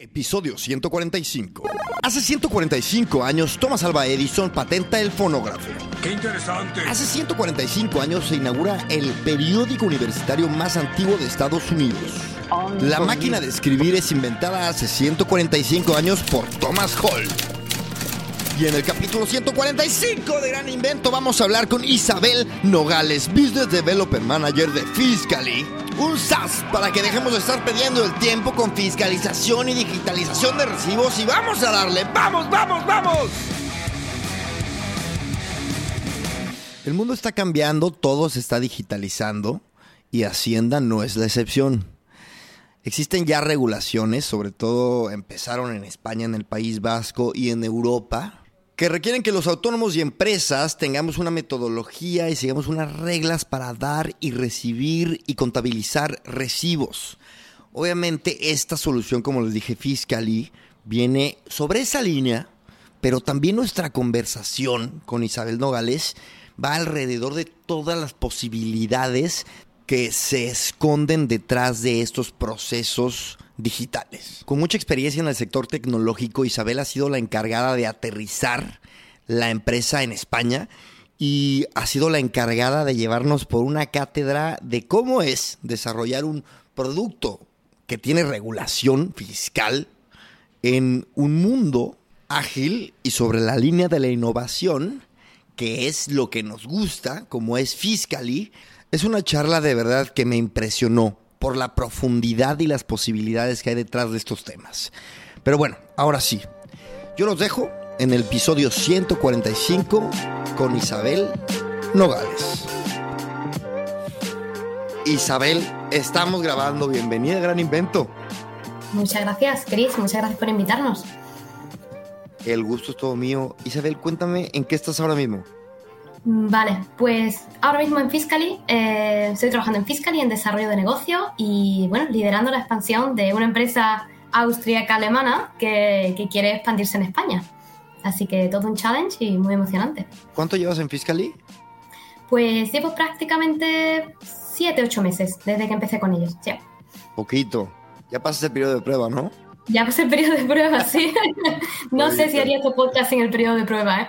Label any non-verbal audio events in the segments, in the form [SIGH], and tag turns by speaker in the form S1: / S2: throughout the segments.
S1: Episodio 145. Hace 145 años, Thomas Alva Edison patenta el fonógrafo.
S2: ¡Qué interesante!
S1: Hace 145 años se inaugura el periódico universitario más antiguo de Estados Unidos. La máquina de escribir es inventada hace 145 años por Thomas Hall. Y en el capítulo 145 de Gran Invento vamos a hablar con Isabel Nogales, Business Developer Manager de Fiscally un SAS para que dejemos de estar perdiendo el tiempo con fiscalización y digitalización de recibos y vamos a darle, vamos, vamos, vamos. El mundo está cambiando, todo se está digitalizando y Hacienda no es la excepción. Existen ya regulaciones, sobre todo empezaron en España, en el País Vasco y en Europa, que requieren que los autónomos y empresas tengamos una metodología y sigamos unas reglas para dar y recibir y contabilizar recibos. Obviamente esta solución, como les dije, Fiscally, viene sobre esa línea, pero también nuestra conversación con Isabel Nogales va alrededor de todas las posibilidades que se esconden detrás de estos procesos digitales. Con mucha experiencia en el sector tecnológico, Isabel ha sido la encargada de aterrizar la empresa en España y ha sido la encargada de llevarnos por una cátedra de cómo es desarrollar un producto que tiene regulación fiscal en un mundo ágil y sobre la línea de la innovación, que es lo que nos gusta, como es Fiscally. Es una charla de verdad que me impresionó por la profundidad y las posibilidades que hay detrás de estos temas. Pero bueno, ahora sí, yo los dejo en el episodio 145 con Isabel Nogales. Isabel, estamos grabando. Bienvenida a Gran Invento.
S3: Muchas gracias, Chris. Muchas gracias por invitarnos.
S1: El gusto es todo mío. Isabel, cuéntame en qué estás ahora mismo.
S3: Mm, vale, pues ahora mismo en Fiscally, eh, estoy trabajando en Fiscally en desarrollo de negocio y bueno, liderando la expansión de una empresa austríaca alemana que, que, quiere expandirse en España. Así que todo un challenge y muy emocionante.
S1: ¿Cuánto llevas en Fiscally?
S3: Pues llevo prácticamente 7, 8 meses desde que empecé con ellos. Ya.
S1: Poquito. Ya pasas el periodo de prueba, ¿no?
S3: Ya pasé el periodo de prueba, sí. [LAUGHS] no sé si haría este podcast en el periodo de prueba. ¿eh?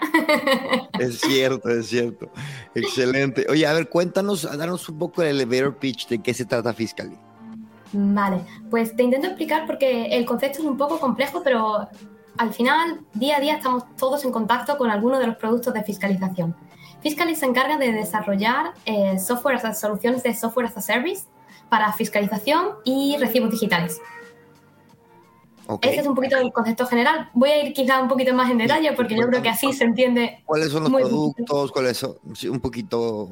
S3: [LAUGHS]
S1: es cierto, es cierto. Excelente. Oye, a ver, cuéntanos, danos un poco el elevator pitch de qué se trata Fiscally.
S3: Vale, pues te intento explicar porque el concepto es un poco complejo, pero al final, día a día, estamos todos en contacto con algunos de los productos de fiscalización. Fiscally se encarga de desarrollar eh, software, soluciones de software as a service para fiscalización y recibos digitales. Okay. Ese es un poquito el concepto general. Voy a ir quizá un poquito más en detalle porque yo creo que así se entiende.
S1: ¿Cuáles son los productos? ¿Cuáles son? Un poquito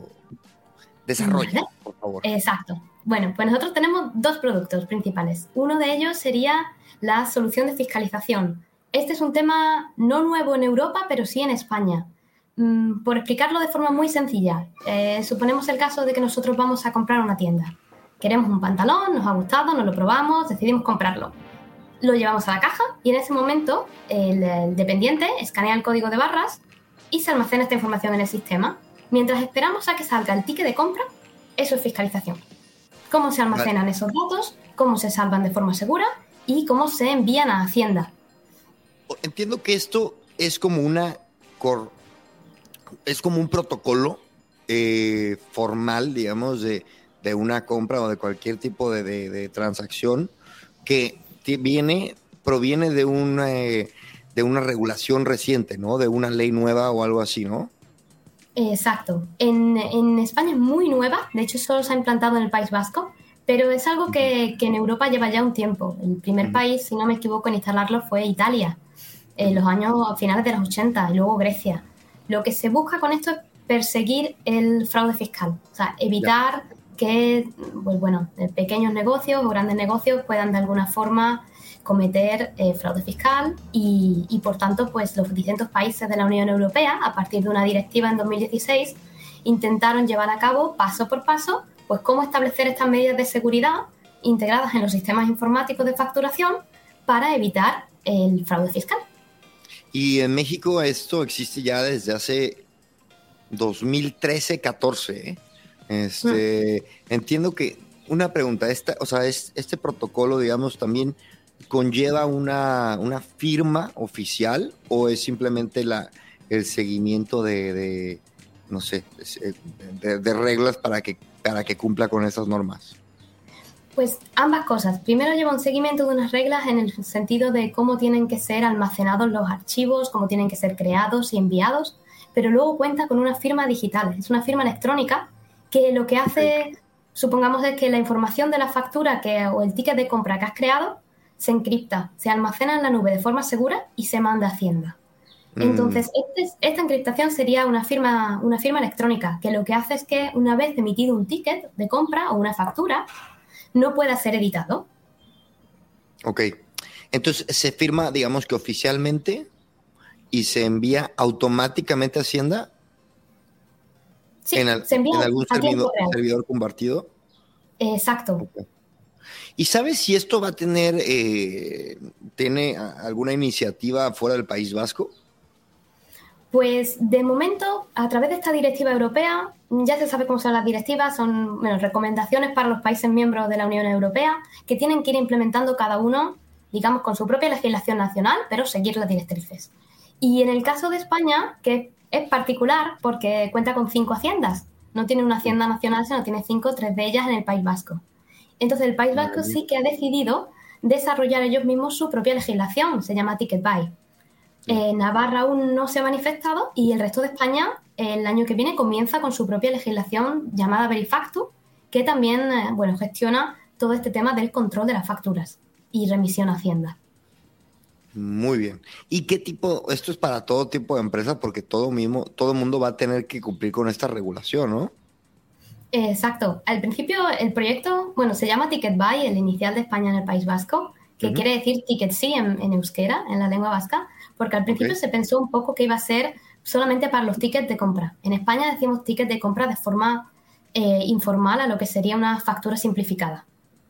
S1: desarrollo, ¿Vale? por favor.
S3: Exacto. Bueno, pues nosotros tenemos dos productos principales. Uno de ellos sería la solución de fiscalización. Este es un tema no nuevo en Europa, pero sí en España. Mm, por explicarlo de forma muy sencilla, eh, suponemos el caso de que nosotros vamos a comprar una tienda. Queremos un pantalón, nos ha gustado, nos lo probamos, decidimos comprarlo lo llevamos a la caja y en ese momento el, el, dependiente escanea el código de barras y se almacena esta información en el sistema. Mientras esperamos a que salga el ticket de compra, eso es fiscalización. Cómo se almacenan vale. esos datos, cómo se salvan de forma segura y cómo se envían a Hacienda.
S1: Entiendo que esto es como una cor... es como un protocolo eh, formal, digamos, de, de, una compra o de cualquier tipo de, de, de transacción que viene, proviene de una, eh, de una regulación reciente, ¿no? De una ley nueva o algo así, ¿no?
S3: Exacto. En, en, España es muy nueva, de hecho solo se ha implantado en el País Vasco, pero es algo que, que en Europa lleva ya un tiempo. El primer país, si no me equivoco, en instalarlo fue Italia, en los años finales de los 80, y luego Grecia. Lo que se busca con esto es perseguir el fraude fiscal, o sea, evitar ya que pues bueno, pequeños negocios o grandes negocios puedan de alguna forma cometer eh, fraude fiscal y, por tanto pues los distintos países de la Unión Europea a partir de una directiva en 2016 intentaron llevar a cabo paso por paso pues cómo establecer estas medidas de seguridad integradas en los sistemas informáticos de facturación para evitar el fraude fiscal.
S1: Y en México esto existe ya desde hace 2013-14, ¿eh? Este. Entiendo que una pregunta, esta, o sea, es, este protocolo, digamos, también conlleva una, firma oficial o es simplemente la, el seguimiento de, no sé, de, reglas para que, para que cumpla con esas normas?
S3: Pues ambas cosas. Primero lleva un seguimiento de unas reglas en el sentido de cómo tienen que ser almacenados los archivos, cómo tienen que ser creados y enviados, pero luego cuenta con una firma digital. Es una firma electrónica que lo que hace, supongamos, es que la información de la factura que, o el ticket de compra que has creado se encripta, se almacena en la nube de forma segura y se manda a Hacienda. Mm. Entonces, este esta encriptación sería una firma, una firma electrónica, que lo que hace es que una vez emitido un ticket de compra o una factura, no pueda ser editado.
S1: Ok. Entonces, se firma, digamos que oficialmente y se envía automáticamente a Hacienda.
S3: Sí, se envía
S1: en algún servidor, compartido.
S3: Exacto.
S1: ¿Y sabes si esto va a tener eh, tiene alguna iniciativa fuera del País Vasco?
S3: Pues de momento, a través de esta directiva europea, ya se sabe cómo son las directivas, son recomendaciones para los países miembros de la Unión Europea que tienen que ir implementando cada uno, digamos, con su propia legislación nacional, pero seguir las directrices. Y en el caso de España, que es particular porque cuenta con cinco haciendas, no tiene una hacienda nacional, sino tiene cinco, tres de ellas en el País Vasco. Entonces el País Vasco sí que ha decidido desarrollar ellos mismos su propia legislación, se llama Ticket Buy. Eh, Navarra aún no se ha manifestado y el resto de España el año que viene comienza con su propia legislación llamada Verifactu, que también eh, bueno, gestiona todo este tema del control de las facturas y remisión a Hacienda.
S1: Muy bien. ¿Y qué tipo? Esto es para todo tipo de empresas porque todo mismo, todo mundo va a tener que cumplir con esta regulación, ¿no?
S3: Exacto. Al principio el proyecto, bueno, se llama Ticket Buy, el inicial de España en el País Vasco, que quiere decir Ticket Sí en, euskera, en la lengua vasca, porque al principio se pensó un poco que iba a ser solamente para los tickets de compra. En España decimos tickets de compra de forma eh, informal a lo que sería una factura simplificada.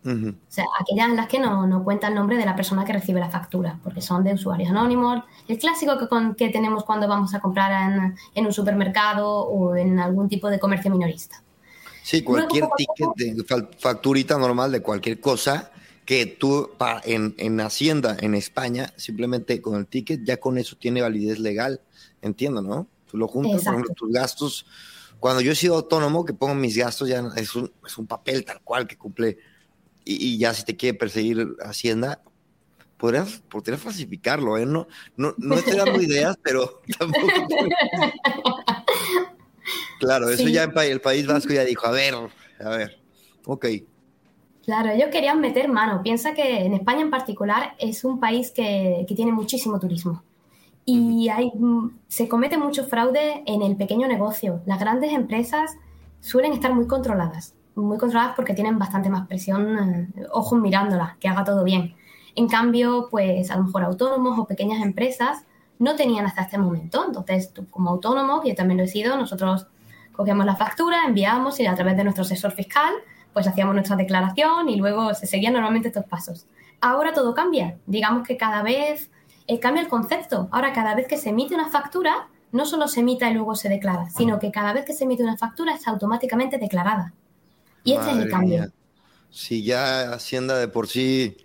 S3: O sea, aquellas en las que no, no, cuenta el nombre de la persona que recibe la factura, porque son de usuarios anónimos. El clásico que, que tenemos cuando vamos a comprar en, en, un supermercado o en algún tipo de comercio minorista.
S1: Sí, cualquier ticket de facturita normal de cualquier cosa que tú en, en, Hacienda, en España, simplemente con el ticket, ya con eso tiene validez legal. Entiendo, ¿no? Tú lo juntas, con tus gastos. Cuando yo he sido autónomo, que pongo mis gastos, ya es un, es un papel tal cual que cumple. Y, ya si te quiere perseguir Hacienda, podrías, podrías falsificarlo, ¿eh? No, no, no estoy dando ideas, [LAUGHS] pero [LAUGHS] tampoco. claro, eso ya el País Vasco ya dijo, a ver, a ver, ok.
S3: Claro, ellos querían meter mano. Piensa que en España en particular es un país que, tiene muchísimo turismo. Y hay, mm, se comete mucho fraude en el pequeño negocio. Las grandes empresas suelen estar muy controladas, muy controladas porque tienen bastante más presión, eh, ojos mirándolas, que haga todo bien. En cambio, pues a lo mejor autónomos o pequeñas empresas no tenían hasta este momento. Entonces, como autónomo, yo también lo he sido, nosotros cogemos la factura, enviamos y a través de nuestro asesor fiscal pues hacíamos nuestra declaración y luego se seguían normalmente estos pasos. Ahora todo cambia. Digamos que cada vez eh, cambia el concepto. Ahora cada vez que se emite una factura, no solo se emite y luego se declara, sino que cada vez que se emite una factura es automáticamente declarada. Y este es el cambio.
S1: Si ya Hacienda de por sí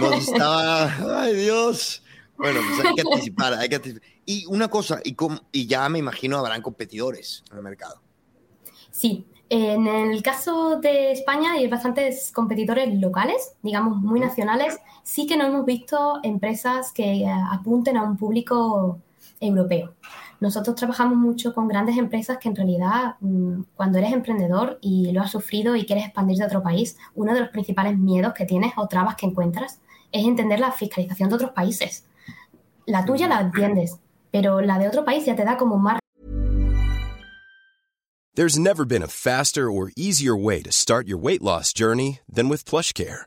S1: nos estaba... [LAUGHS] ¡Ay, Dios! Bueno, pues hay que anticipar, hay que anticipar. Y una cosa, y, y ya me imagino habrán competidores en el mercado.
S3: Sí, en el caso de España hay bastantes competidores locales, digamos muy nacionales. Sí que no hemos visto empresas que eh, apunten a un público europeo. Nosotros trabajamos mucho con grandes empresas que en realidad mm, cuando eres emprendedor y lo has sufrido y quieres expandirte a otro país, uno de los principales miedos que tienes o trabas que encuentras es entender la fiscalización de otros países. La tuya la entiendes, pero la de otro país ya te da como más
S2: There's never been a faster or easier way to start your weight loss journey than with PlushCare.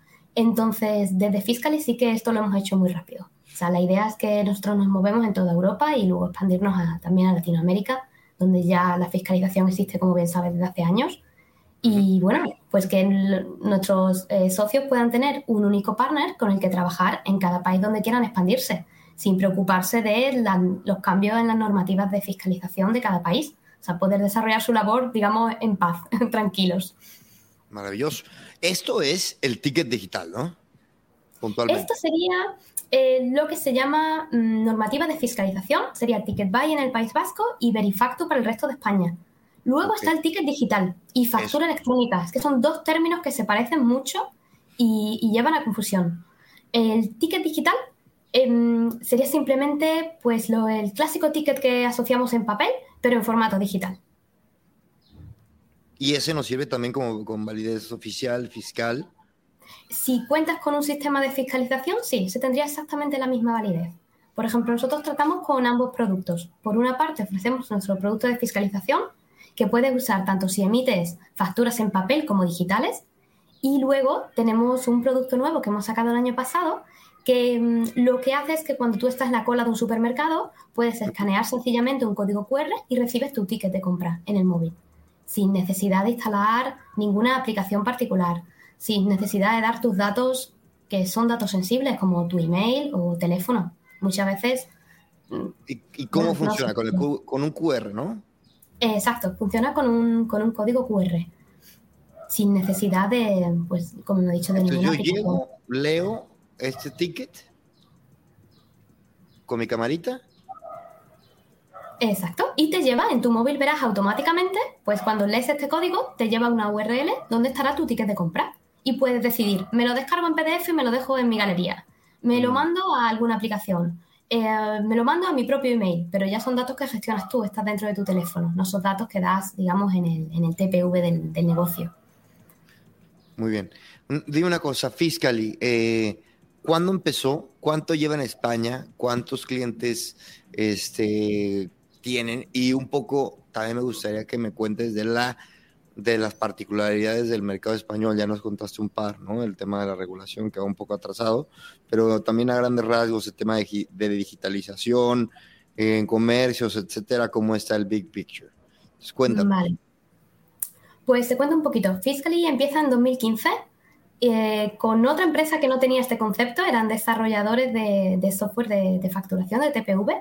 S3: Entonces, desde Fiscally sí que esto lo hemos hecho muy rápido. O sea, la idea es que nosotros nos movemos en toda Europa y luego expandirnos también a Latinoamérica, donde ya la fiscalización existe, como bien sabes, desde hace años. Y bueno, pues que nuestros eh, socios puedan tener un único partner con el que trabajar en cada país donde quieran expandirse, sin preocuparse de los cambios en las normativas de fiscalización de cada país. O sea, poder desarrollar su labor, digamos, en paz, [LAUGHS] tranquilos.
S1: Maravilloso. Esto es el ticket digital, ¿no? Puntualmente.
S3: Esto sería eh, lo que se llama mm, normativa de fiscalización, sería Ticket Buy en el País Vasco y Verifactu para el resto de España. Luego está el ticket digital y factura electrónica, que son dos términos que se parecen mucho y, llevan a confusión. El ticket digital em, sería simplemente pues lo, el clásico ticket que asociamos en papel, pero en formato digital.
S1: ¿Y ese nos sirve también como con validez oficial, fiscal?
S3: Si cuentas con un sistema de fiscalización, sí, se tendría exactamente la misma validez. Por ejemplo, nosotros tratamos con ambos productos. Por una parte, ofrecemos nuestro producto de fiscalización, que puedes usar tanto si emites facturas en papel como digitales. Y luego tenemos un producto nuevo que hemos sacado el año pasado, que mm, lo que hace es que cuando tú estás en la cola de un supermercado, puedes escanear sencillamente un código QR y recibes tu ticket de compra en el móvil sin necesidad de instalar ninguna aplicación particular, sin necesidad de dar tus datos que son datos sensibles como tu email o teléfono. Muchas veces...
S1: ¿Y, cómo funciona? con, un QR, ¿no?
S3: Exacto, funciona con un, código QR. Sin necesidad de, pues, como he dicho, de
S1: Entonces yo llego, leo este ticket con mi camarita
S3: Exacto. Y te lleva, en tu móvil verás automáticamente, pues cuando lees este código, te lleva una URL donde estará tu ticket de compra. Y puedes decidir, me lo descargo en PDF y me lo dejo en mi galería. Me lo mm. mando a alguna aplicación. Eh, me lo mando a mi propio email, pero ya son datos que gestionas tú, estás dentro de tu teléfono, no son datos que das, digamos, en el, en el TPV del, negocio.
S1: Muy bien. Mm, dime una cosa, Fiscally, eh, ¿cuándo empezó? ¿Cuánto lleva en España? ¿Cuántos clientes este, tienen y un poco también me gustaría que me cuentes de la de las particularidades del mercado español. Ya nos contaste un par, ¿no? El tema de la regulación que va un poco atrasado, pero también a grandes rasgos el tema de, digitalización, en comercios, etcétera, cómo está el big picture. Entonces, cuéntame. Vale.
S3: Pues te cuento un poquito. Fiscally empieza en 2015 eh, con otra empresa que no tenía este concepto, eran desarrolladores de, software de, de, facturación, de TPV,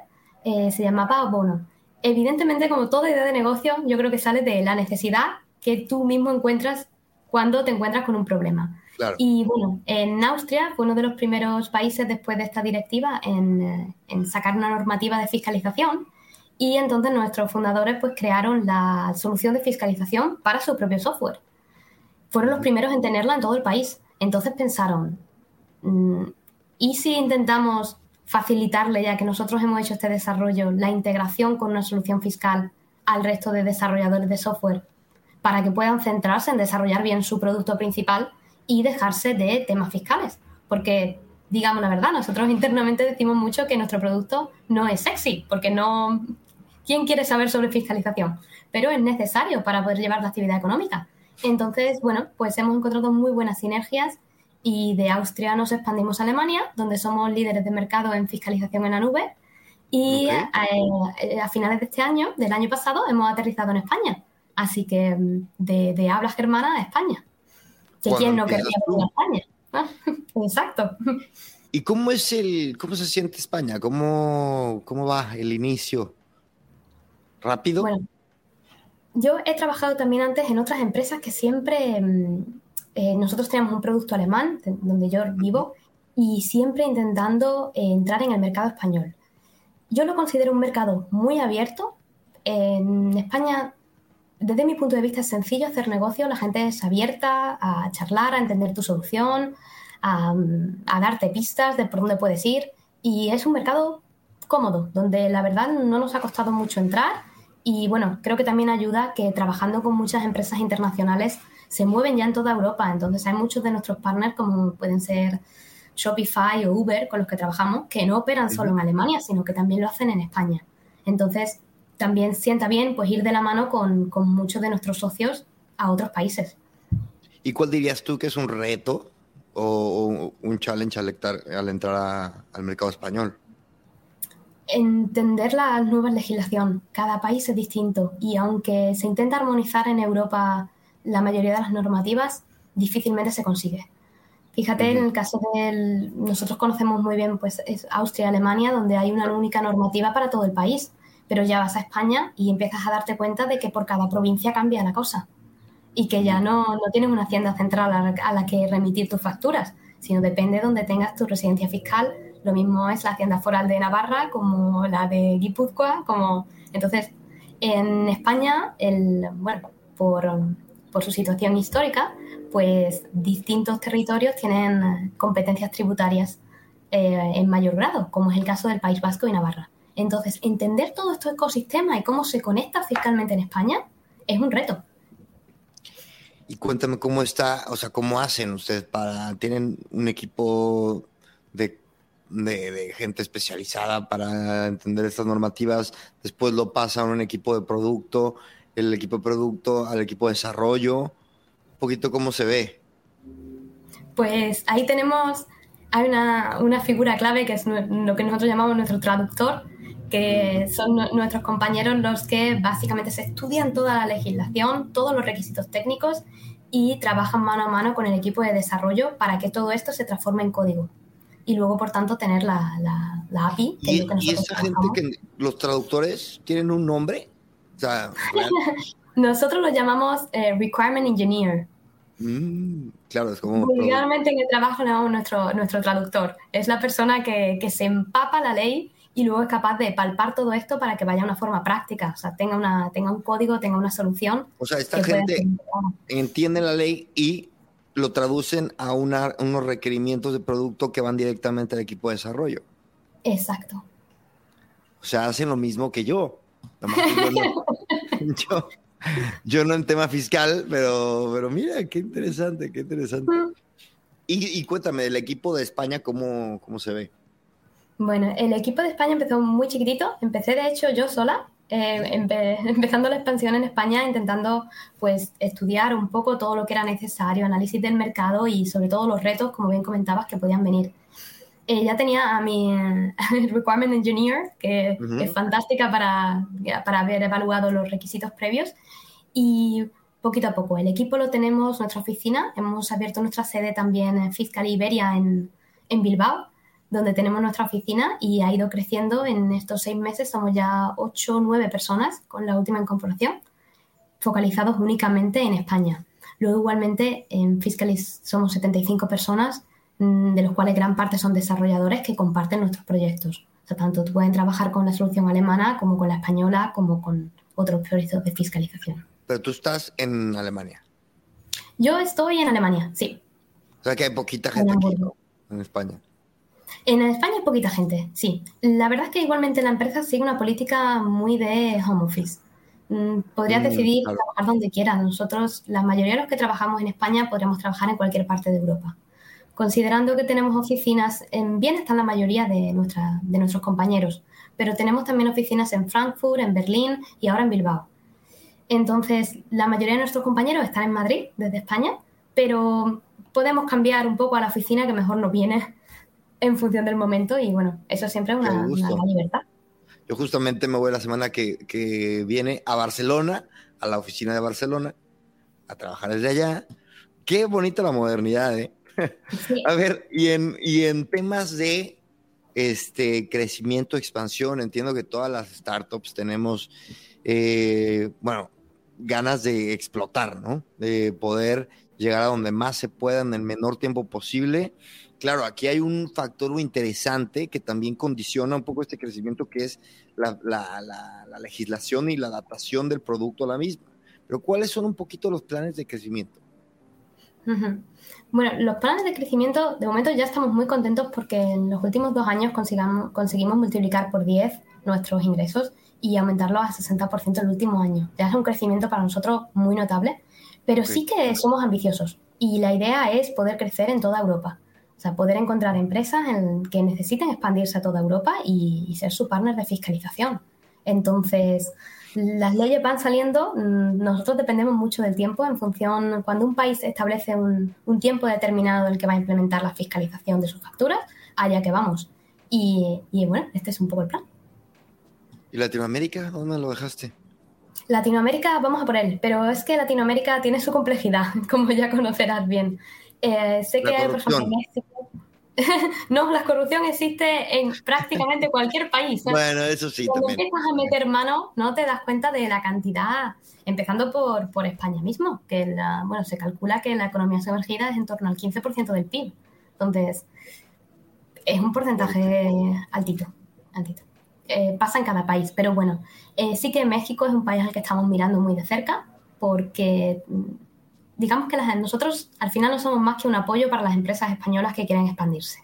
S3: eh, se llamaba Bono. Evidentemente, como toda idea de negocio, yo creo que sale de la necesidad que tú mismo encuentras cuando te encuentras con un problema. Y bueno, en Austria fue uno de los primeros países después de esta directiva en, eh, en, sacar una normativa de fiscalización y entonces nuestros fundadores pues crearon la solución de fiscalización para su propio software. Fueron los primeros en tenerla en todo el país. Entonces pensaron, mm, ¿y si intentamos facilitarle, ya que nosotros hemos hecho este desarrollo, la integración con una solución fiscal al resto de desarrolladores de software para que puedan centrarse en desarrollar bien su producto principal y dejarse de temas fiscales. Porque, digamos la verdad, nosotros [LAUGHS] internamente decimos mucho que nuestro producto no es sexy, porque no... ¿Quién quiere saber sobre fiscalización? Pero es necesario para poder llevar la actividad económica. Entonces, bueno, pues hemos encontrado muy buenas sinergias y de Austria nos expandimos a Alemania, donde somos líderes de mercado en fiscalización en la nube. Y eh, a, finales de este año, del año pasado, hemos aterrizado en España. Así que mm, de, habla germana a España. Que quién no querría venir a España. [LAUGHS] Exacto.
S1: ¿Y cómo es el, cómo se siente España? ¿Cómo, cómo va el inicio? ¿Rápido? Bueno,
S3: yo he trabajado también antes en otras empresas que siempre mm, eh, nosotros tenemos un producto alemán, donde yo vivo, y siempre intentando eh, entrar en el mercado español. Yo lo considero un mercado muy abierto. En España, desde mi punto de vista, es sencillo hacer negocio. La gente es abierta a charlar, a entender tu solución, a, a darte pistas de por dónde puedes ir. Y es un mercado cómodo, donde la verdad no nos ha costado mucho entrar. Y bueno, creo que también ayuda que trabajando con muchas empresas internacionales se mueven ya en toda Europa. Entonces hay muchos de nuestros partners, como pueden ser Shopify o Uber, con los que trabajamos, que no operan solo en Alemania, sino que también lo hacen en España. Entonces también sienta bien pues ir de la mano con, muchos de nuestros socios a otros países.
S1: ¿Y cuál dirías tú que es un reto o, un challenge al, al entrar al mercado español?
S3: Entender la nueva legislación. Cada país es distinto y aunque se intenta armonizar en Europa la mayoría de las normativas, difícilmente se consigue. Fíjate, en el caso de nosotros conocemos muy bien pues es Austria y Alemania, donde hay una única normativa para todo el país, pero ya vas a España y empiezas a darte cuenta de que por cada provincia cambia la cosa y que ya no, no tienes una hacienda central a la, que remitir tus facturas, sino depende de donde tengas tu residencia fiscal. Lo mismo es la hacienda foral de Navarra como la de Guipúzcoa, como entonces en España, el, bueno, por, por su situación histórica, pues distintos territorios tienen competencias tributarias eh, en mayor grado, como es el caso del País Vasco y Navarra. Entonces, entender todo este ecosistema y cómo se conecta fiscalmente en España es un reto.
S1: Y cuéntame cómo está, o sea, cómo hacen ustedes para, tienen un equipo de, de, gente especializada para entender estas normativas, después lo pasan a un equipo de producto, el equipo de producto al equipo de desarrollo, un poquito cómo se ve.
S3: Pues ahí tenemos, hay una, una figura clave que es lo que nosotros llamamos nuestro traductor, que son nuestros compañeros los que básicamente se estudian toda la legislación, todos los requisitos técnicos y trabajan mano a mano con el equipo de desarrollo para que todo esto se transforme en código. Y luego, por tanto, tener la, la, API.
S1: ¿Y, esa gente que los traductores tienen un nombre? [LAUGHS]
S3: Nosotros lo llamamos eh, Requirement Engineer.
S1: Mm, claro, es como...
S3: Vulgarmente en el trabajo le llamamos nuestro, nuestro traductor. Es la persona que, que se empapa la ley y luego es capaz de palpar todo esto para que vaya a una forma práctica, o sea, tenga, una, tenga un código, tenga una solución.
S1: O sea, esta gente entiende la ley y lo traducen a una, unos requerimientos de producto que van directamente al equipo de desarrollo.
S3: Exacto.
S1: O sea, hacen lo mismo que yo. [LAUGHS] yo, yo, no en tema fiscal, pero, pero mira, qué interesante, qué interesante. Y, y, cuéntame, del equipo de España, ¿cómo, cómo se ve?
S3: Bueno, el equipo de España empezó muy chiquitito. Empecé, de hecho, yo sola, eh, [LAUGHS] empezando la expansión en España, intentando pues estudiar un poco todo lo que era necesario, análisis del mercado y sobre todo los retos, como bien comentabas, que podían venir. Eh, ya tenía a mi [LAUGHS] Requirement Engineer, que, es fantástica para, para haber evaluado los requisitos previos. Y poquito a poco, el equipo lo tenemos, nuestra oficina, hemos abierto nuestra sede también en Fiscal Iberia en, en Bilbao donde tenemos nuestra oficina y ha ido creciendo. En estos seis meses somos ya ocho o nueve personas con la última incorporación, focalizados únicamente en España. Luego igualmente en Fiscalis somos 75 personas, de los cuales gran parte son desarrolladores que comparten nuestros proyectos. O sea, tanto pueden trabajar con la solución alemana como con la española como con otros proyectos de fiscalización.
S1: Pero tú estás en Alemania.
S3: Yo estoy en Alemania, sí.
S1: O sea que hay poquita gente aquí, En España.
S3: En España hay poquita gente, sí. La verdad es que igualmente la empresa sigue una política muy de home office. Mm, podrías mm, decidir trabajar donde quieras. Nosotros, la mayoría de los que trabajamos en España, podríamos trabajar en cualquier parte de Europa. Considerando que tenemos oficinas, en bien están la mayoría de, nuestra, de nuestros compañeros, pero tenemos también oficinas en Frankfurt, en Berlín y ahora en Bilbao. Entonces, la mayoría de nuestros compañeros están en Madrid, desde España, pero podemos cambiar un poco a la oficina que mejor nos viene [LAUGHS] en función del momento y bueno, eso siempre es una, libertad.
S1: Yo justamente me voy la semana que, viene a Barcelona, a la oficina de Barcelona, a trabajar desde allá. Qué bonita la modernidad, ¿eh? A ver, y en, y en temas de este crecimiento, expansión, entiendo que todas las startups tenemos, eh, bueno, ganas de explotar, ¿no? De poder llegar a donde más se pueda en el menor tiempo posible claro, aquí hay un factor interesante que también condiciona un poco este crecimiento, que es la, legislación y la adaptación del producto a la misma. Pero ¿cuáles son un poquito los planes de crecimiento?
S3: Bueno, los planes de crecimiento, de momento ya estamos muy contentos porque en los últimos dos años conseguimos multiplicar por 10 nuestros ingresos y aumentarlos a 60% el último año. Ya es un crecimiento para nosotros muy notable, pero sí que somos ambiciosos y la idea es poder crecer en toda Europa. O sea, poder encontrar empresas en, que necesiten expandirse a toda Europa y, ser su partner de fiscalización. Entonces, las leyes van saliendo, mm, nosotros dependemos mucho del tiempo en función, cuando un país establece un, tiempo determinado en el que va a implementar la fiscalización de sus facturas, allá que vamos. Y, y bueno, este es un poco el plan.
S1: ¿Y Latinoamérica? ¿Dónde lo dejaste?
S3: Latinoamérica, vamos a por él, pero es que Latinoamérica tiene su complejidad, [LAUGHS] como ya conocerás bien. Eh, sé que, por ejemplo, México. [LAUGHS] no, la corrupción existe en prácticamente cualquier país.
S1: Bueno, eso sí.
S3: Cuando empiezas a meter mano, no te das cuenta de la cantidad, empezando por, por España mismo, que la, bueno, se calcula que la economía sumergida es en torno al 15% del PIB. Entonces, es un porcentaje altito, altito. Eh, pasa en cada país, pero bueno, eh, sí que México es un país al que estamos mirando muy de cerca, porque digamos que nosotros al final no somos más que un apoyo para las empresas españolas que quieren expandirse.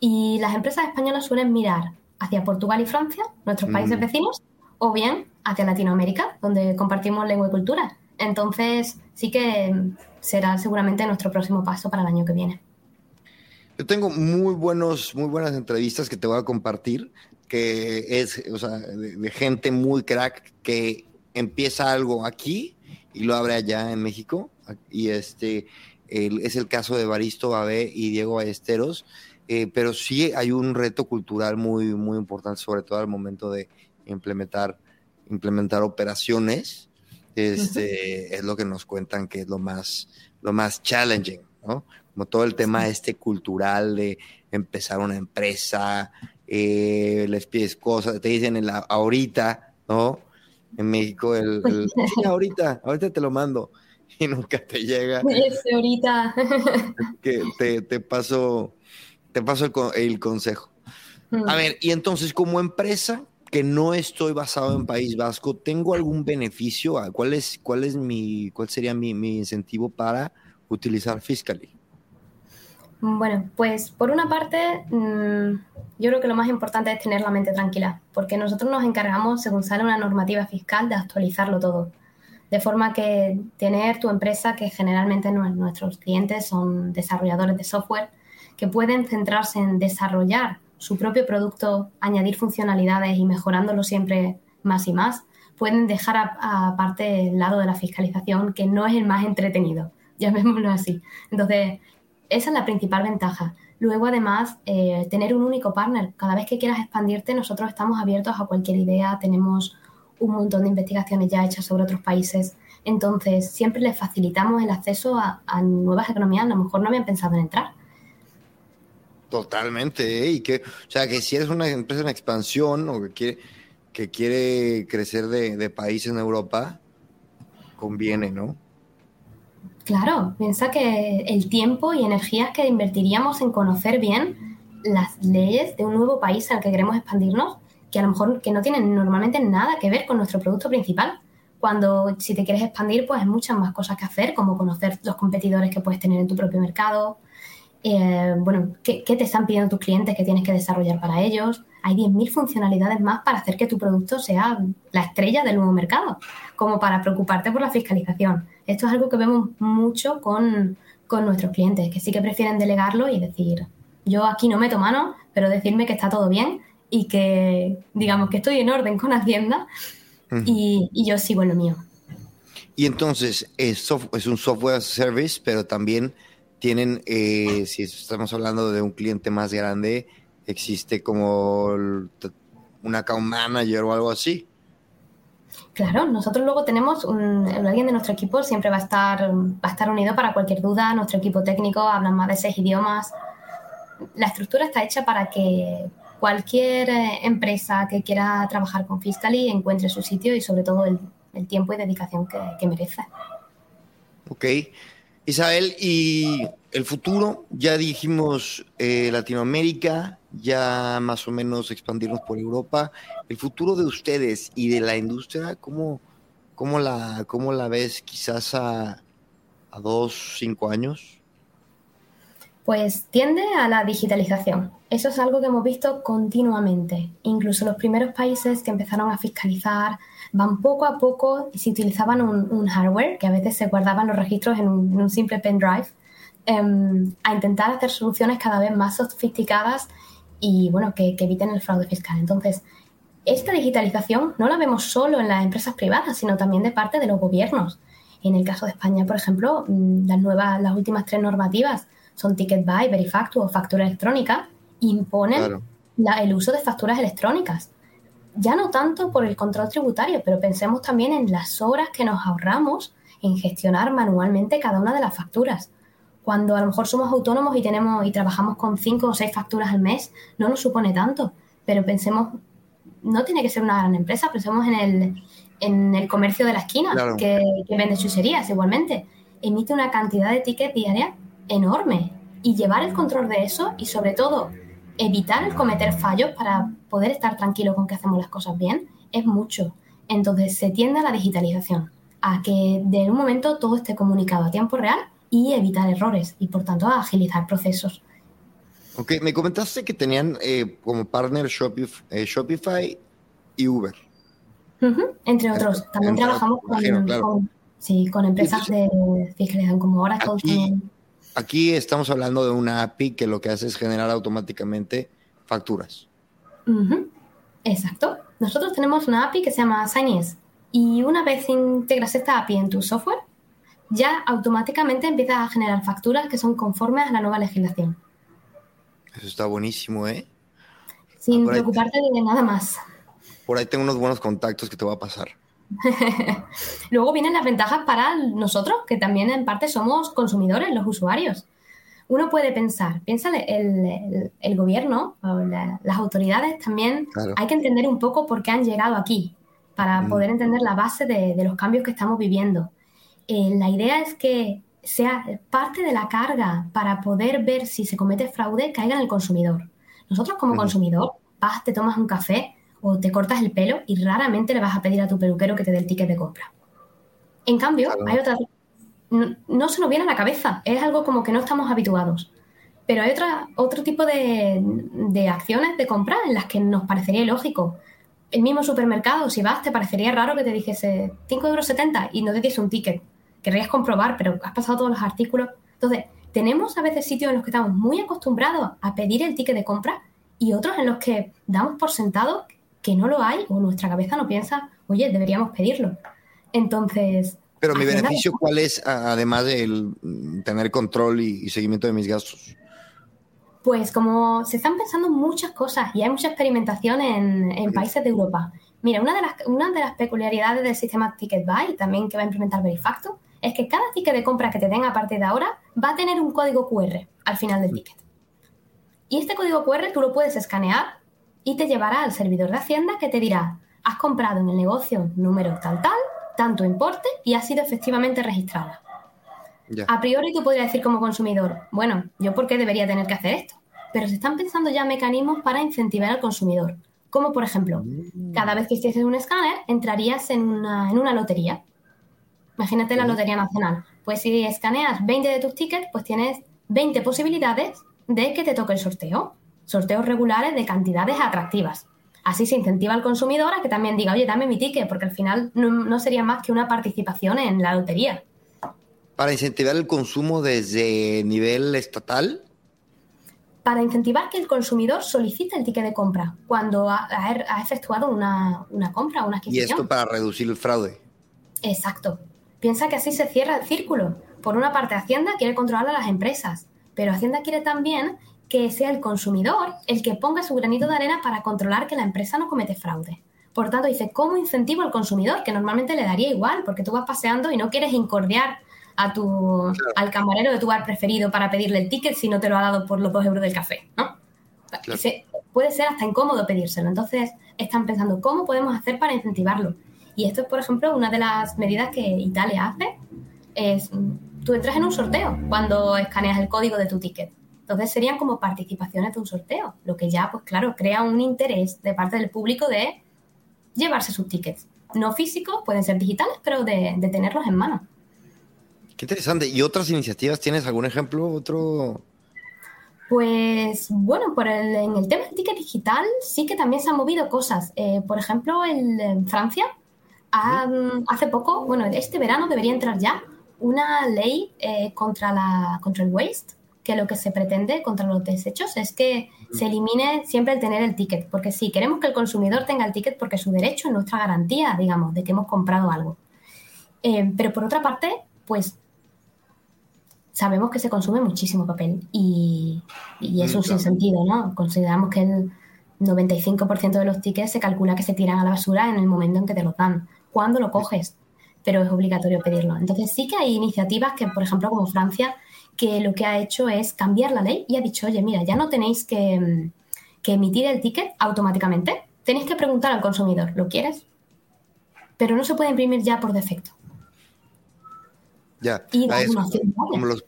S3: Y las empresas españolas suelen mirar hacia Portugal y Francia, nuestros países mm. vecinos, o bien hacia Latinoamérica, donde compartimos lengua y cultura. Entonces, sí que será seguramente nuestro próximo paso para el año que viene.
S1: Yo tengo muy buenos, muy buenas entrevistas que te voy a compartir que es, o sea, de, gente muy crack que empieza algo aquí y lo abre allá en México. Y este es el caso de Baristo Babé y Diego Ballesteros. Eh, pero sí hay un reto cultural muy, muy importante, sobre todo al momento de implementar, implementar operaciones. Este, Es lo que nos cuentan que es lo más, lo más challenging, ¿no? Como todo el tema este cultural de empezar una empresa, eh, les pides cosas, te dicen en la, ahorita, ¿no? En México, el, sí, ahorita, ahorita te lo mando [LAUGHS] y nunca te llega. [LAUGHS]
S3: Ese ahorita. [LAUGHS]
S1: que te, te paso, te paso el, consejo. Mm. A ver, y entonces como empresa que no estoy basado en País Vasco, ¿tengo algún beneficio? ¿Cuál es, cuál es mi, cuál sería mi, mi incentivo para utilizar Fiscally?
S3: Bueno, pues por una parte, mm, yo creo que lo más importante es tener la mente tranquila, porque nosotros nos encargamos, según sale una normativa fiscal, de actualizarlo todo. De forma que tener tu empresa, que generalmente nuestros clientes son desarrolladores de software, que pueden centrarse en desarrollar su propio producto, añadir funcionalidades y mejorándolo siempre más y más, pueden dejar aparte el lado de la fiscalización, que no es el más entretenido, [LAUGHS] llamémoslo así. Entonces, esa es la principal ventaja. Luego, además, eh, tener un único partner. Cada vez que quieras expandirte, nosotros estamos abiertos a cualquier idea. Tenemos un montón de investigaciones ya hechas sobre otros países. Entonces, siempre les facilitamos el acceso a, nuevas economías. A lo mejor no habían pensado en entrar.
S1: Totalmente. ¿eh? Y que, o sea, que si eres una empresa en expansión o que quiere, que quiere crecer de, de país en Europa, conviene, ¿no?
S3: Claro, piensa que el tiempo y energías que invertiríamos en conocer bien las leyes de un nuevo país al que queremos expandirnos, que a lo mejor que no tienen normalmente nada que ver con nuestro producto principal. Cuando si te quieres expandir, pues hay muchas más cosas que hacer, como conocer los competidores que puedes tener en tu propio mercado, eh, bueno, ¿qué, ¿qué, te están pidiendo tus clientes que tienes que desarrollar para ellos, hay 10.000 funcionalidades más para hacer que tu producto sea la estrella del nuevo mercado, como para preocuparte por la fiscalización. Esto es algo que vemos mucho con, nuestros clientes, que sí que prefieren delegarlo y decir, yo aquí no meto mano, pero decirme que está todo bien y que, digamos, que estoy en orden con Hacienda y, yo sigo en lo mío.
S1: Y entonces es, es un software service, pero también tienen, eh, si estamos hablando de un cliente más grande, existe como un account manager o algo así.
S3: Claro, nosotros luego tenemos un, alguien de nuestro equipo siempre va a estar va a estar unido para cualquier duda. Nuestro equipo técnico habla más de seis idiomas. La estructura está hecha para que cualquier eh, empresa que quiera trabajar con Fiscally encuentre su sitio y sobre todo el, tiempo y dedicación que, que merece.
S1: Ok. Isabel, y el futuro, ya dijimos eh, Latinoamérica, ya más o menos expandirnos por Europa. El futuro de ustedes y de la industria, ¿cómo, cómo, la, cómo la ves quizás a, a dos, cinco años?
S3: Pues tiende a la digitalización. Eso es algo que hemos visto continuamente. Incluso los primeros países que empezaron a fiscalizar van poco a poco y si utilizaban un, hardware, que a veces se guardaban los registros en un, simple pendrive, em, a intentar hacer soluciones cada vez más sofisticadas y bueno, que, eviten el fraude fiscal. Entonces, esta digitalización no la vemos solo en las empresas privadas, sino también de parte de los gobiernos. En el caso de España, por ejemplo, mm, las nuevas, las últimas tres normativas son Ticket Buy, Verifactu o factura electrónica, imponen el uso de facturas electrónicas. Ya no tanto por el control tributario, pero pensemos también en las horas que nos ahorramos en gestionar manualmente cada una de las facturas. Cuando a lo mejor somos autónomos y tenemos y trabajamos con cinco o seis facturas al mes, no nos supone tanto. Pero pensemos, no tiene que ser una gran empresa, pensemos en el, en el comercio de la esquina que, que, vende chucherías igualmente. Emite una cantidad de tickets diaria enorme. Y llevar el control de eso y sobre todo evitar el cometer fallos para poder estar tranquilo con que hacemos las cosas bien es mucho. Entonces se tiende a la digitalización, a que de un momento todo esté comunicado a tiempo real y evitar errores y por tanto a agilizar procesos.
S1: Ok, me comentaste que tenían eh, como partner eh, Shopify, y Uber.
S3: entre otros. También trabajamos con, sí, con empresas de fiscalidad como Oracle.
S1: Aquí, aquí estamos hablando de una API que lo que hace es generar automáticamente facturas.
S3: Exacto. Nosotros tenemos una API que se llama Signies y una vez integras esta API en tu software, ya automáticamente empiezas a generar facturas que son conformes a la nueva legislación.
S1: Eso está buenísimo, ¿eh?
S3: Sin preocuparte de nada más.
S1: Por ahí tengo unos buenos contactos que te voy a pasar. [LAUGHS]
S3: Luego vienen las ventajas para nosotros, que también en parte somos consumidores, los usuarios. Uno puede pensar, piensa el, el, gobierno, o las autoridades también, hay que entender un poco por qué han llegado aquí, para mm. poder entender la base de, de, los cambios que estamos viviendo. Eh, la idea es que sea parte de la carga para poder ver si se comete fraude caiga en el consumidor. Nosotros como consumidor, vas, te tomas un café o te cortas el pelo y raramente le vas a pedir a tu peluquero que te dé el ticket de compra. En cambio, hay otras... No, se nos viene a la cabeza, es algo como que no estamos habituados. Pero hay otra, otro tipo de, de acciones de compra en las que nos parecería ilógico. El mismo supermercado, si vas, te parecería raro que te dijese 5,70 euros y no te diese un ticket querrías comprobar, pero has pasado todos los artículos. Entonces, tenemos a veces sitios en los que estamos muy acostumbrados a pedir el ticket de compra y otros en los que damos por sentado que no lo hay o nuestra cabeza no piensa, oye, deberíamos pedirlo. Entonces...
S1: Pero mi beneficio, ¿cuál es, además de tener control y, seguimiento de mis gastos?
S3: Pues como se están pensando muchas cosas y hay mucha experimentación en, en países de Europa. Mira, una de, las, una de las peculiaridades del sistema Ticket Buy, también que va a implementar Verifacto, es que cada ticket de compra que te den a partir de ahora va a tener un código QR al final del ticket. Y este código QR tú lo puedes escanear y te llevará al servidor de Hacienda que te dirá, has comprado en el negocio número tal tal, tanto importe y ha sido efectivamente registrada. A priori tú podrías decir como consumidor, bueno, ¿yo por qué debería tener que hacer esto? Pero se están pensando ya mecanismos para incentivar al consumidor. Como por ejemplo, mm. cada vez que hicieses un escáner, entrarías en una, en una lotería Imagínate la Lotería Nacional. Pues si escaneas 20 de tus tickets, pues tienes 20 posibilidades de que te toque el sorteo. Sorteos regulares de cantidades atractivas. Así se incentiva al consumidor a que también diga, oye, dame mi ticket, porque al final no, sería más que una participación en la lotería.
S1: ¿Para incentivar el consumo desde nivel estatal?
S3: Para incentivar que el consumidor solicite el ticket de compra cuando ha, efectuado una, una compra o una adquisición.
S1: Y esto para reducir el fraude.
S3: Exacto. Piensa que así se cierra el círculo. Por una parte, Hacienda quiere controlar a las empresas, pero Hacienda quiere también que sea el consumidor el que ponga su granito de arena para controlar que la empresa no comete fraude. Por tanto, dice, ¿cómo incentivo al consumidor? Que normalmente le daría igual, porque tú vas paseando y no quieres incordiar a tu, al camarero de tu bar preferido para pedirle el ticket si no te lo ha dado por los dos euros del café, ¿no? puede ser hasta incómodo pedírselo. Entonces, están pensando, ¿cómo podemos hacer para incentivarlo? Y esto es, por ejemplo, una de las medidas que Italia hace. Es, tú entras en un sorteo cuando escaneas el código de tu ticket. Entonces serían como participaciones de un sorteo, lo que ya, pues claro, crea un interés de parte del público de llevarse sus tickets. No físicos, pueden ser digitales, pero de, tenerlos en mano.
S1: Qué interesante. ¿Y otras iniciativas? ¿Tienes algún ejemplo? Otro.
S3: Pues bueno, por el, en el tema del ticket digital sí que también se han movido cosas. Eh, por ejemplo, en Francia hace poco, bueno, este verano debería entrar ya una ley eh, contra, la, contra el waste, que lo que se pretende contra los desechos es que se elimine siempre el tener el ticket, porque sí, queremos que el consumidor tenga el ticket porque su derecho, es nuestra garantía, digamos, de que hemos comprado algo. Eh, pero por otra parte, pues sabemos que se consume muchísimo papel y, y es un sinsentido, ¿no? Consideramos que el 95% de los tickets se calcula que se tiran a la basura en el momento en que te lo dan. ¿Cuándo lo coges? Pero es obligatorio pedirlo. Entonces sí que hay iniciativas que, por ejemplo, como Francia, que lo que ha hecho es cambiar la ley y ha dicho, oye, mira, ya no tenéis que, emitir el ticket automáticamente. Tenéis que preguntar al consumidor, ¿lo quieres? Pero no se puede imprimir ya por defecto.
S1: Ya.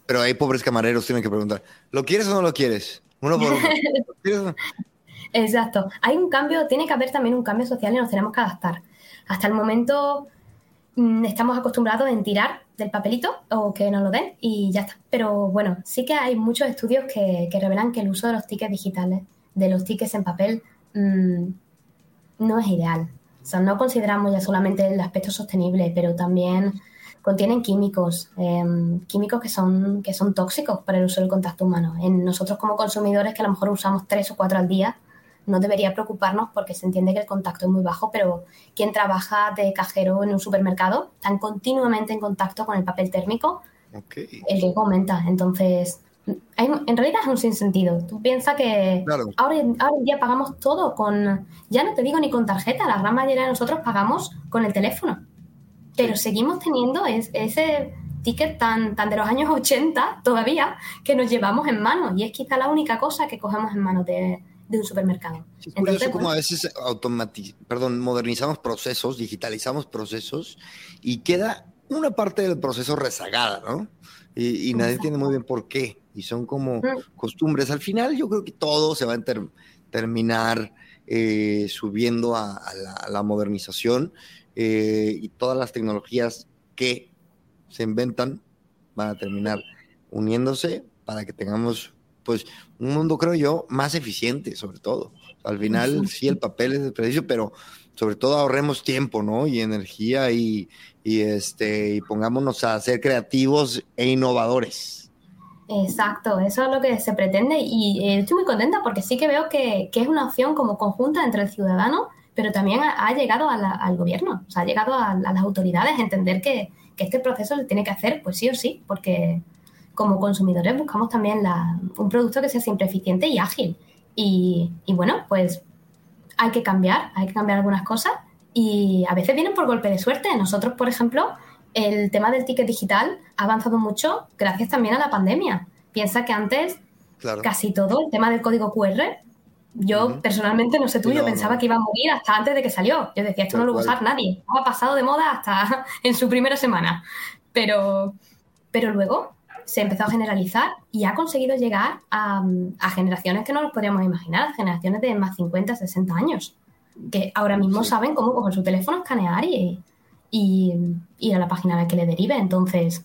S1: pero hay pobres camareros tienen que preguntar, ¿lo quieres o no lo quieres? Uno por uno. [LAUGHS]
S3: Exacto. Hay un cambio, tiene que haber también un cambio social y nos tenemos que adaptar. Hasta el momento mm, estamos acostumbrados en tirar del papelito o que nos lo den y ya está. Pero bueno, sí que hay muchos estudios que, revelan que el uso de los tickets digitales, de los tickets en papel, mm, no es ideal. O sea, no consideramos ya solamente el aspecto sostenible, pero también contienen químicos, em, químicos que son, que son tóxicos para el uso del contacto humano. En nosotros como consumidores, que a lo mejor usamos tres o cuatro al día, no debería preocuparnos porque se entiende que el contacto es muy bajo, pero quien trabaja de cajero en un supermercado están continuamente en contacto con el papel térmico, el riesgo aumenta. Entonces, en realidad es un sinsentido. Tú piensas que ahora, en día pagamos todo con, ya no te digo ni con tarjeta, la gran mayoría de nosotros pagamos con el teléfono, pero seguimos teniendo ese ticket tan, tan de los años 80 todavía que nos llevamos en mano. Y es quizá la única cosa que cogemos en mano de, de un supermercado.
S1: Es curioso como a veces perdón, modernizamos procesos, digitalizamos procesos y queda una parte del proceso rezagada, ¿no? Y, nadie entiende muy bien por qué. Y son como costumbres. Al final yo creo que todo se va a terminar eh, subiendo a, la, modernización eh, y todas las tecnologías que se inventan van a terminar uniéndose para que tengamos pues un mundo, creo yo, más eficiente, sobre todo. Al final, sí, el papel es desperdicio, pero sobre todo ahorremos tiempo, ¿no? Y energía y, este, y pongámonos a ser creativos e innovadores.
S3: Exacto, eso es lo que se pretende y eh, estoy muy contenta porque sí que veo que, es una opción como conjunta entre el ciudadano, pero también ha, llegado al gobierno, o sea, ha llegado a, las autoridades a entender que, que, este proceso se tiene que hacer, pues sí o sí, porque como consumidores buscamos también un producto que sea siempre eficiente y ágil. Y, bueno, pues hay que cambiar, hay que cambiar algunas cosas y a veces vienen por golpe de suerte. Nosotros, por ejemplo, el tema del ticket digital ha avanzado mucho gracias también a la pandemia. Piensa que antes casi todo, el tema del código QR, yo personalmente, no sé tú, yo pensaba que iba a morir hasta antes de que salió. Yo decía, esto no lo va a usar nadie. ha pasado de moda hasta [LAUGHS] en su primera semana. Pero, pero luego se empezó a generalizar y ha conseguido llegar a, generaciones que no nos podríamos imaginar, generaciones de más 50, 60 años, que ahora mismo saben cómo coger su teléfono, escanear y, ir a la página a la que le derive. Entonces.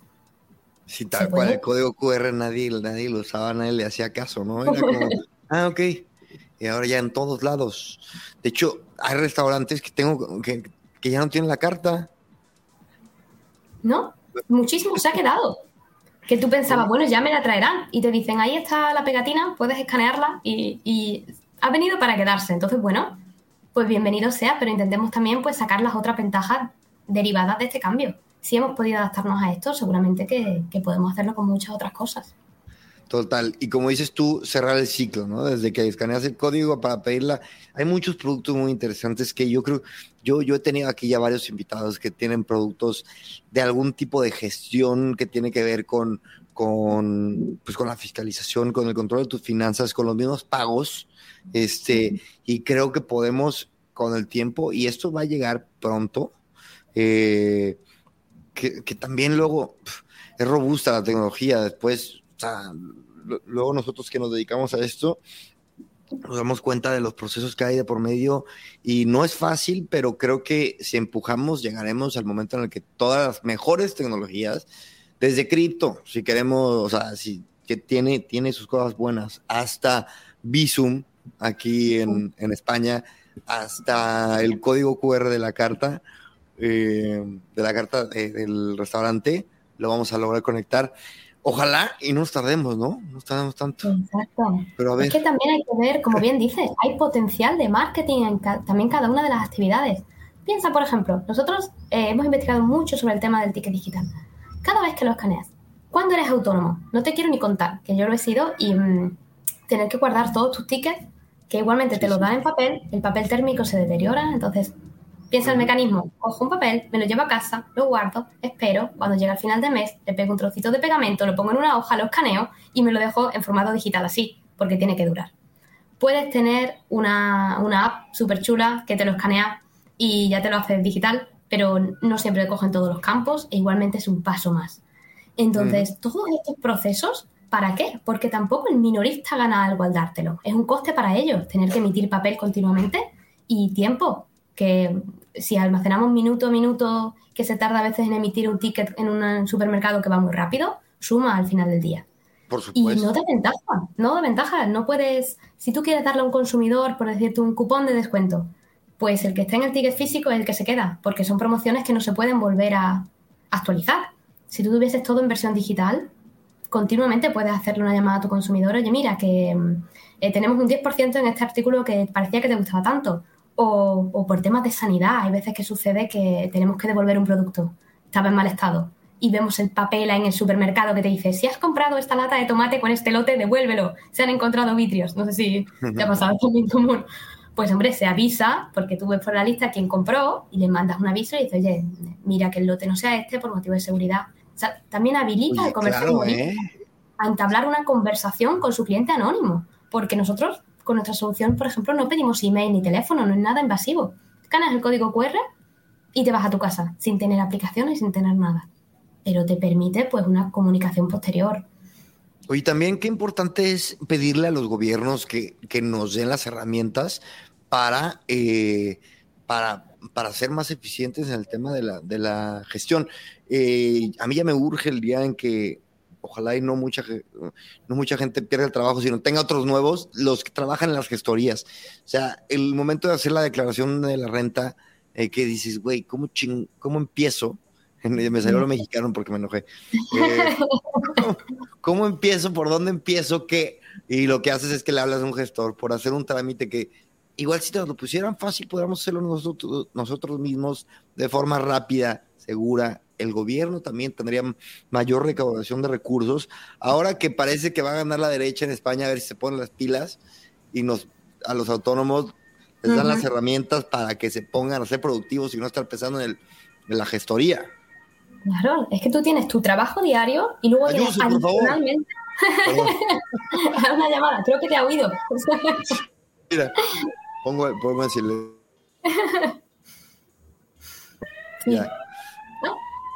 S1: Sí, tal cual, el código QR nadie, nadie lo usaba, nadie le hacía caso, ¿no? Era [LAUGHS] como, ah, ok. Y ahora ya en todos lados. De hecho, hay restaurantes que tengo que, que ya no tienen la carta.
S3: ¿No? Muchísimo se ha quedado que tú pensabas, bueno, ya me la traerán. Y te dicen, ahí está la pegatina, puedes escanearla y, ha venido para quedarse. Entonces, bueno, pues bienvenido sea, pero intentemos también pues sacar las otras ventajas derivadas de este cambio. Si hemos podido adaptarnos a esto, seguramente que podemos hacerlo con muchas otras cosas.
S1: Total. Y como dices tú, cerrar el ciclo, ¿no? Desde que escaneas el código para pedirla. Hay muchos productos muy interesantes que yo creo, yo, yo he tenido aquí ya varios invitados que tienen productos de algún tipo de gestión que tiene que ver con, con, pues con la fiscalización, con el control de tus finanzas, con los mismos pagos. Este, y creo que podemos con el tiempo, y esto va a llegar pronto, eh, que, que, también luego es robusta la tecnología. Después, sea, luego nosotros que nos dedicamos a esto, nos damos cuenta de los procesos que hay de por medio y no es fácil, pero creo que si empujamos llegaremos al momento en el que todas las mejores tecnologías, desde cripto, si queremos, o sea, si que tiene, tiene sus cosas buenas, hasta Visum aquí en, España, hasta el código QR de la carta, eh, de la carta del restaurante, lo vamos a lograr conectar Ojalá y no nos tardemos, ¿no? No nos tardemos tanto.
S3: Exacto. Pero a ver. Es que también hay que ver, como bien dices, hay potencial de marketing en también cada una de las actividades. Piensa, por ejemplo, nosotros eh, hemos investigado mucho sobre el tema del ticket digital. Cada vez que lo escaneas, ¿cuándo eres autónomo? No te quiero ni contar, que yo lo he sido y mm, tener que guardar todos tus tickets, que igualmente te los dan en papel, el papel térmico se deteriora, entonces Piensa el mecanismo, cojo un papel, me lo llevo a casa, lo guardo, espero, cuando llega el final de mes, le pego un trocito de pegamento, lo pongo en una hoja, lo escaneo y me lo dejo en formato digital así, porque tiene que durar. Puedes tener una, app súper chula que te lo escanea y ya te lo hace digital, pero no siempre cogen todos los campos e igualmente es un paso más. Entonces, todos estos procesos, ¿para qué? Porque tampoco el minorista gana algo al dártelo. Es un coste para ellos tener que emitir papel continuamente y tiempo, que si almacenamos minuto a minuto que se tarda a veces en emitir un ticket en un supermercado que va muy rápido, suma al final del día.
S1: Por supuesto.
S3: Y no da ventaja, no da ventaja. No puedes, si tú quieres darle a un consumidor, por decirte, un cupón de descuento, pues el que esté en el ticket físico es el que se queda, porque son promociones que no se pueden volver a actualizar. Si tú tuvieses todo en versión digital, continuamente puedes hacerle una llamada a tu consumidor, oye, mira, que eh, tenemos un 10% en este artículo que parecía que te gustaba tanto o, por temas de sanidad. Hay veces que sucede que tenemos que devolver un producto, estaba en mal estado, y vemos el papel en el supermercado que te dice, si has comprado esta lata de tomate con este lote, devuélvelo. Se han encontrado vitrios. No sé si te ha pasado [LAUGHS] muy común. Pues hombre, se avisa, porque tú ves por la lista quién compró y le mandas un aviso y dices, oye, mira que el lote no sea este por motivo de seguridad. O sea, también habilita el comercio ¿eh? a entablar una conversación con su cliente anónimo, porque nosotros con nuestra solución, por ejemplo, no pedimos email ni teléfono, no es nada invasivo. Escaneas el código QR y te vas a tu casa sin tener aplicaciones, sin tener nada. Pero te permite pues una comunicación posterior.
S1: Oye, también qué importante es pedirle a los gobiernos que, nos den las herramientas para, eh, para, para ser más eficientes en el tema de la, de la gestión. Eh, a mí ya me urge el día en que ojalá y no mucha, no mucha gente pierda el trabajo, sino tenga otros nuevos, los que trabajan en las gestorías. O sea, el momento de hacer la declaración de la renta, eh, que dices, güey, ¿cómo, ¿cómo empiezo? [LAUGHS] Me salió lo mexicano porque me enojé. Eh, [LAUGHS] ¿cómo, empiezo? ¿Por dónde empiezo? ¿Qué? Y lo que haces es que le hablas a un gestor por hacer un trámite que igual si nos lo pusieran fácil, podríamos hacerlo nosotros, nosotros mismos de forma rápida, segura el gobierno también tendría mayor recaudación de recursos. Ahora que parece que va a ganar la derecha en España, a ver si se ponen las pilas y nos a los autónomos les dan las herramientas para que se pongan a ser productivos y no estar pensando en, el, en la gestoría.
S3: Claro, es que tú tienes tu trabajo diario y luego tienes adicionalmente [LAUGHS] una llamada, creo que te ha oído.
S1: Mira, pongo, pongo decirle. Ya.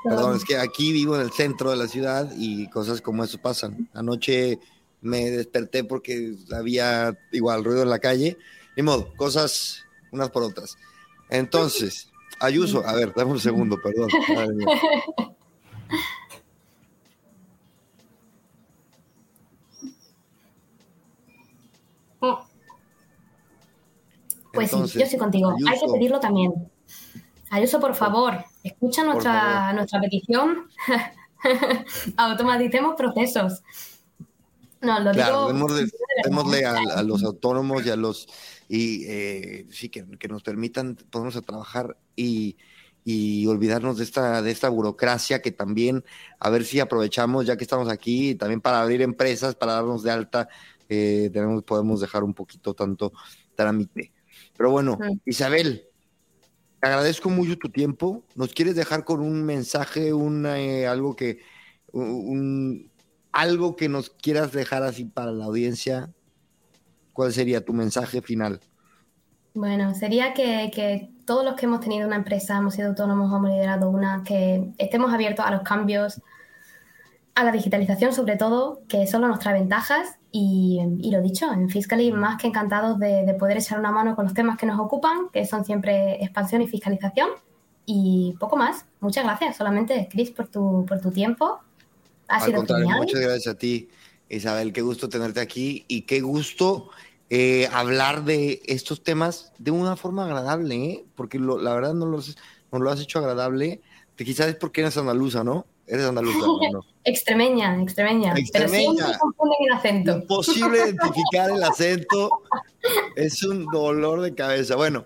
S1: Perdón, es que aquí vivo en el centro de la ciudad y cosas como eso pasan. Anoche me desperté porque había igual ruido en la calle. Ni modo, cosas unas por otras. Entonces, Ayuso, a ver, dame un segundo, perdón.
S3: Pues sí, yo sí contigo. Hay que pedirlo también. Ayuso, por favor, escucha nuestra, nuestra petición. [LAUGHS] Automaticemos procesos. No, lo
S1: claro, démosle, a, los autónomos y a los y eh, sí que, nos permitan ponernos a trabajar y, olvidarnos de esta de esta burocracia que también a ver si aprovechamos ya que estamos aquí también para abrir empresas para darnos de alta eh, tenemos podemos dejar un poquito tanto trámite pero bueno Isabel te agradezco mucho tu tiempo. ¿Nos quieres dejar con un mensaje, un, eh, algo que un, algo que nos quieras dejar así para la audiencia? ¿Cuál sería tu mensaje final?
S3: Bueno, sería que, que, todos los que hemos tenido una empresa, hemos sido autónomos hemos liderado una, que estemos abiertos a los cambios, a la digitalización sobre todo, que solo nos trae ventajas y, lo dicho, en Fiscally más que encantados de, poder echar una mano con los temas que nos ocupan, que son siempre expansión y fiscalización y poco más. Muchas gracias solamente, Chris, por tu, por tu tiempo.
S1: Ha Al contrario, muchas gracias a ti, Isabel. Qué gusto tenerte aquí y qué gusto eh, hablar de estos temas de una forma agradable, ¿eh? porque la verdad no, los, no lo has hecho agradable. Quizás es porque eres andaluza, ¿no? ¿Eres andaluza [LAUGHS] no?
S3: Extremeña, extremeña. Pero siempre confunden el acento.
S1: Imposible [LAUGHS] identificar el acento. Es un dolor de cabeza. Bueno,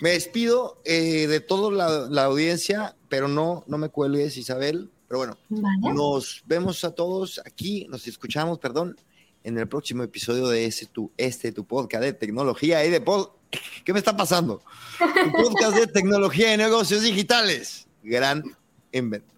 S1: me despido eh, de toda la, audiencia, pero no, no me cuelgues, Isabel. Pero bueno, nos vemos a todos aquí, nos escuchamos, perdón, en el próximo episodio de este tu, este, tu podcast de tecnología y de pod. ¿Qué me está pasando? Tu podcast de tecnología y negocios digitales. Gran invento.